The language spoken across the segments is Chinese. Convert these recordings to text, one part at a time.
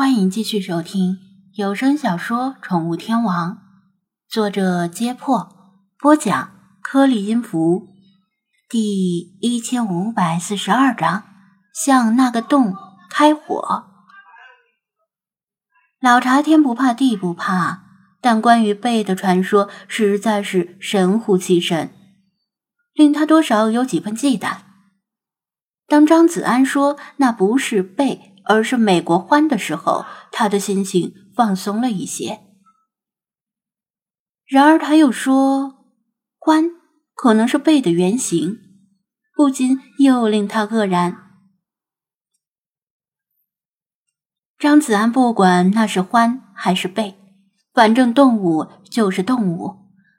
欢迎继续收听有声小说《宠物天王》，作者：揭破，播讲：颗粒音符，第一千五百四十二章：向那个洞开火。老茶天不怕地不怕，但关于贝的传说实在是神乎其神，令他多少有几分忌惮。当张子安说那不是贝。而是美国欢的时候，他的心情放松了一些。然而他又说，欢可能是贝的原型，不禁又令他愕然。张子安不管那是欢还是贝，反正动物就是动物，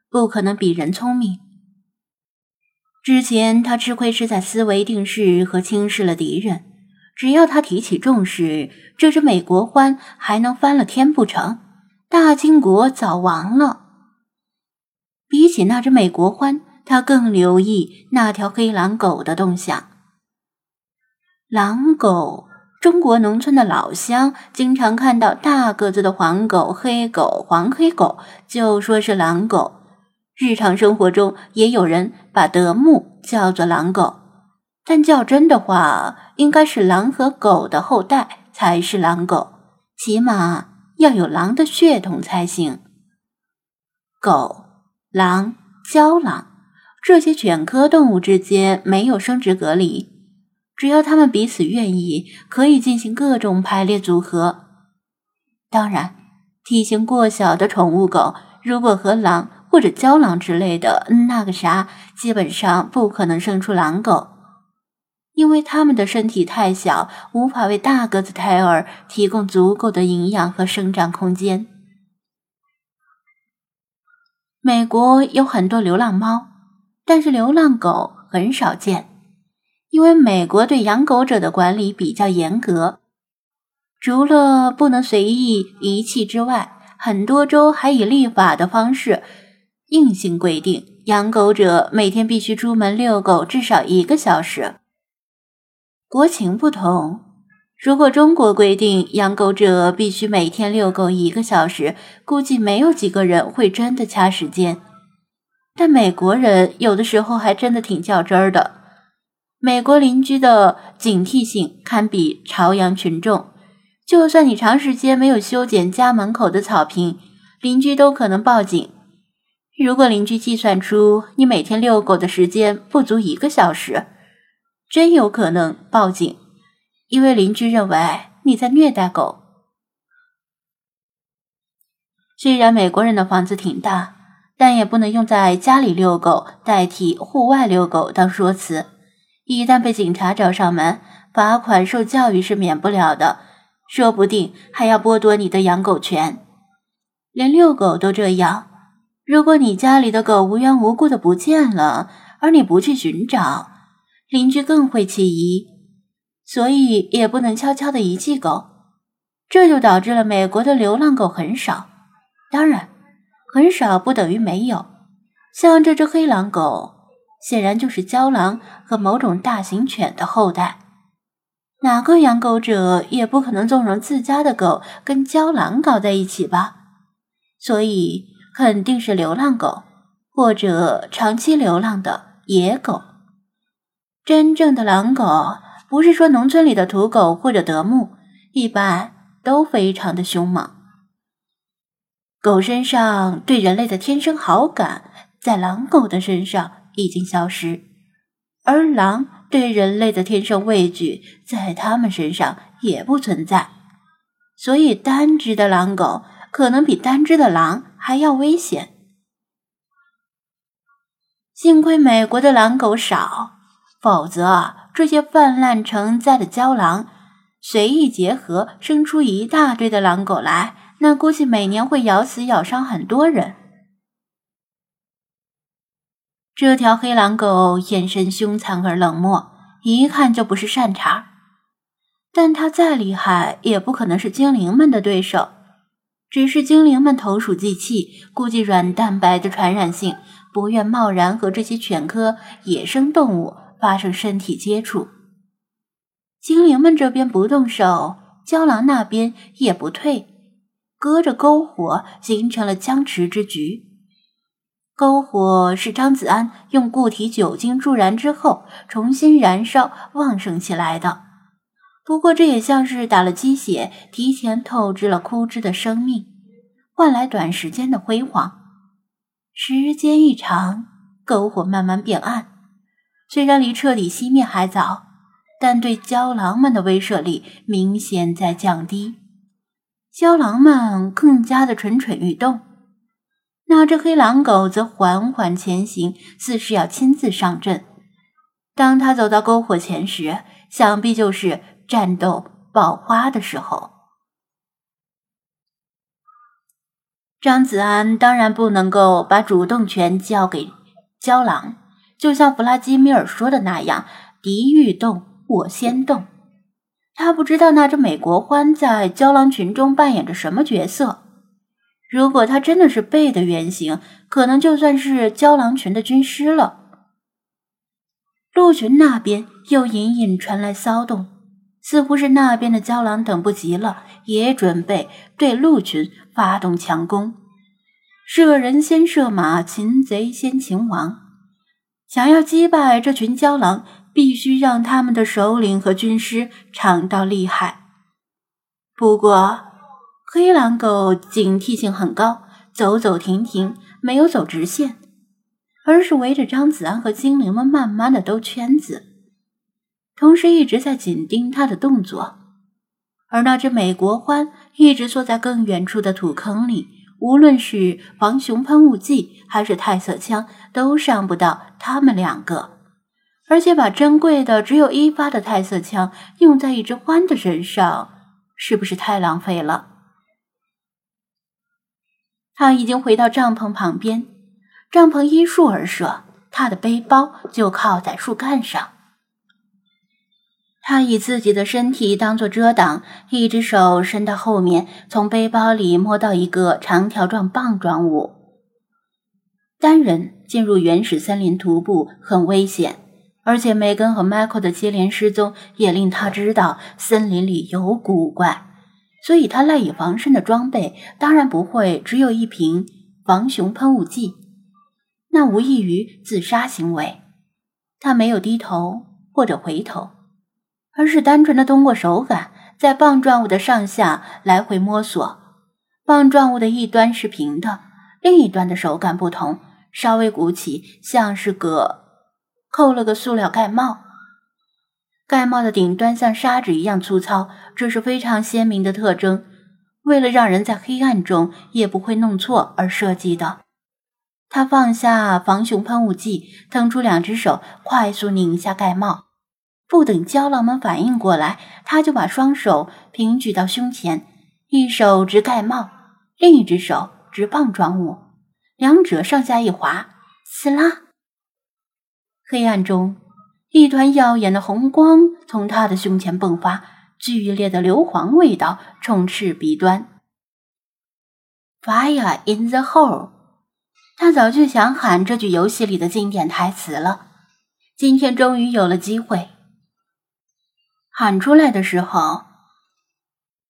不可能比人聪明。之前他吃亏是在思维定势和轻视了敌人。只要他提起重视，这只美国獾还能翻了天不成？大金国早亡了。比起那只美国獾，他更留意那条黑狼狗的动向。狼狗，中国农村的老乡经常看到大个子的黄狗、黑狗、黄黑狗，就说是狼狗。日常生活中也有人把德牧叫做狼狗。但较真的话，应该是狼和狗的后代才是狼狗，起码要有狼的血统才行。狗、狼、郊狼这些犬科动物之间没有生殖隔离，只要它们彼此愿意，可以进行各种排列组合。当然，体型过小的宠物狗，如果和狼或者郊狼之类的那个啥，基本上不可能生出狼狗。因为它们的身体太小，无法为大个子胎儿提供足够的营养和生长空间。美国有很多流浪猫，但是流浪狗很少见，因为美国对养狗者的管理比较严格，除了不能随意遗弃之外，很多州还以立法的方式硬性规定，养狗者每天必须出门遛狗至少一个小时。国情不同，如果中国规定养狗者必须每天遛狗一个小时，估计没有几个人会真的掐时间。但美国人有的时候还真的挺较真儿的。美国邻居的警惕性堪比朝阳群众，就算你长时间没有修剪家门口的草坪，邻居都可能报警。如果邻居计算出你每天遛狗的时间不足一个小时，真有可能报警，因为邻居认为你在虐待狗。虽然美国人的房子挺大，但也不能用在家里遛狗代替户外遛狗当说辞。一旦被警察找上门，罚款、受教育是免不了的，说不定还要剥夺你的养狗权。连遛狗都这样，如果你家里的狗无缘无故的不见了，而你不去寻找，邻居更会起疑，所以也不能悄悄的遗弃狗，这就导致了美国的流浪狗很少。当然，很少不等于没有。像这只黑狼狗，显然就是郊狼和某种大型犬的后代。哪个养狗者也不可能纵容自家的狗跟郊狼搞在一起吧？所以肯定是流浪狗，或者长期流浪的野狗。真正的狼狗，不是说农村里的土狗或者德牧，一般都非常的凶猛。狗身上对人类的天生好感，在狼狗的身上已经消失，而狼对人类的天生畏惧，在它们身上也不存在。所以，单只的狼狗可能比单只的狼还要危险。幸亏美国的狼狗少。否则，这些泛滥成灾的郊狼随意结合，生出一大堆的狼狗来，那估计每年会咬死、咬伤很多人。这条黑狼狗眼神凶残而冷漠，一看就不是善茬。但它再厉害，也不可能是精灵们的对手。只是精灵们投鼠忌器，估计软蛋白的传染性，不愿贸然和这些犬科野生动物。发生身体接触，精灵们这边不动手，胶囊那边也不退，隔着篝火形成了僵持之局。篝火是张子安用固体酒精助燃之后重新燃烧旺盛起来的，不过这也像是打了鸡血，提前透支了枯枝的生命，换来短时间的辉煌。时间一长，篝火慢慢变暗，虽然离彻底熄灭还早。但对胶囊们的威慑力明显在降低，胶囊们更加的蠢蠢欲动。那只黑狼狗则缓缓前行，似是要亲自上阵。当他走到篝火前时，想必就是战斗爆发的时候。张子安当然不能够把主动权交给胶囊，就像弗拉基米尔说的那样，敌欲动。我先动。他不知道那只美国獾在胶囊群中扮演着什么角色。如果他真的是贝的原型，可能就算是胶囊群的军师了。鹿群那边又隐隐传来骚动，似乎是那边的胶囊等不及了，也准备对鹿群发动强攻。射人先射马，擒贼先擒王。想要击败这群胶囊。必须让他们的首领和军师尝到厉害。不过，黑狼狗警惕性很高，走走停停，没有走直线，而是围着张子安和精灵们慢慢的兜圈子，同时一直在紧盯他的动作。而那只美国獾一直缩在更远处的土坑里，无论是防熊喷雾剂还是太色枪，都伤不到他们两个。而且把珍贵的只有一发的太色枪用在一只獾的身上，是不是太浪费了？他已经回到帐篷旁边，帐篷依树而设，他的背包就靠在树干上。他以自己的身体当做遮挡，一只手伸到后面，从背包里摸到一个长条状棒状物。单人进入原始森林徒步很危险。而且梅根和迈克的接连失踪也令他知道森林里有古怪，所以他赖以防身的装备当然不会只有一瓶防熊喷雾剂，那无异于自杀行为。他没有低头或者回头，而是单纯的通过手感在棒状物的上下来回摸索。棒状物的一端是平的，另一端的手感不同，稍微鼓起，像是个。扣了个塑料盖帽，盖帽的顶端像砂纸一样粗糙，这是非常鲜明的特征。为了让人在黑暗中也不会弄错而设计的。他放下防熊喷雾剂，腾出两只手，快速拧下盖帽。不等胶囊们反应过来，他就把双手平举到胸前，一手执盖帽，另一只手执棒状物，两者上下一划，撕拉。黑暗中，一团耀眼的红光从他的胸前迸发，剧烈的硫磺味道充斥鼻端。Fire in the hole，他早就想喊这句游戏里的经典台词了，今天终于有了机会。喊出来的时候，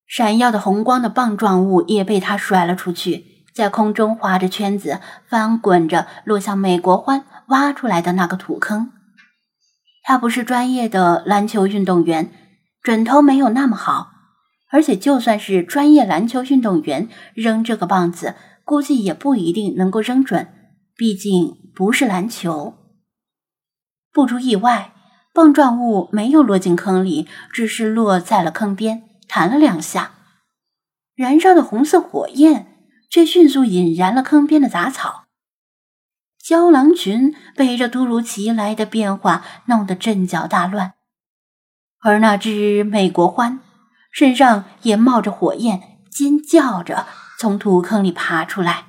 闪耀的红光的棒状物也被他甩了出去，在空中划着圈子，翻滚着落向美国欢。挖出来的那个土坑，他不是专业的篮球运动员，准头没有那么好，而且就算是专业篮球运动员扔这个棒子，估计也不一定能够扔准，毕竟不是篮球。不出意外，棒状物没有落进坑里，只是落在了坑边，弹了两下，燃烧的红色火焰却迅速引燃了坑边的杂草。胶囊群被这突如其来的变化弄得阵脚大乱，而那只美国獾身上也冒着火焰，尖叫着从土坑里爬出来。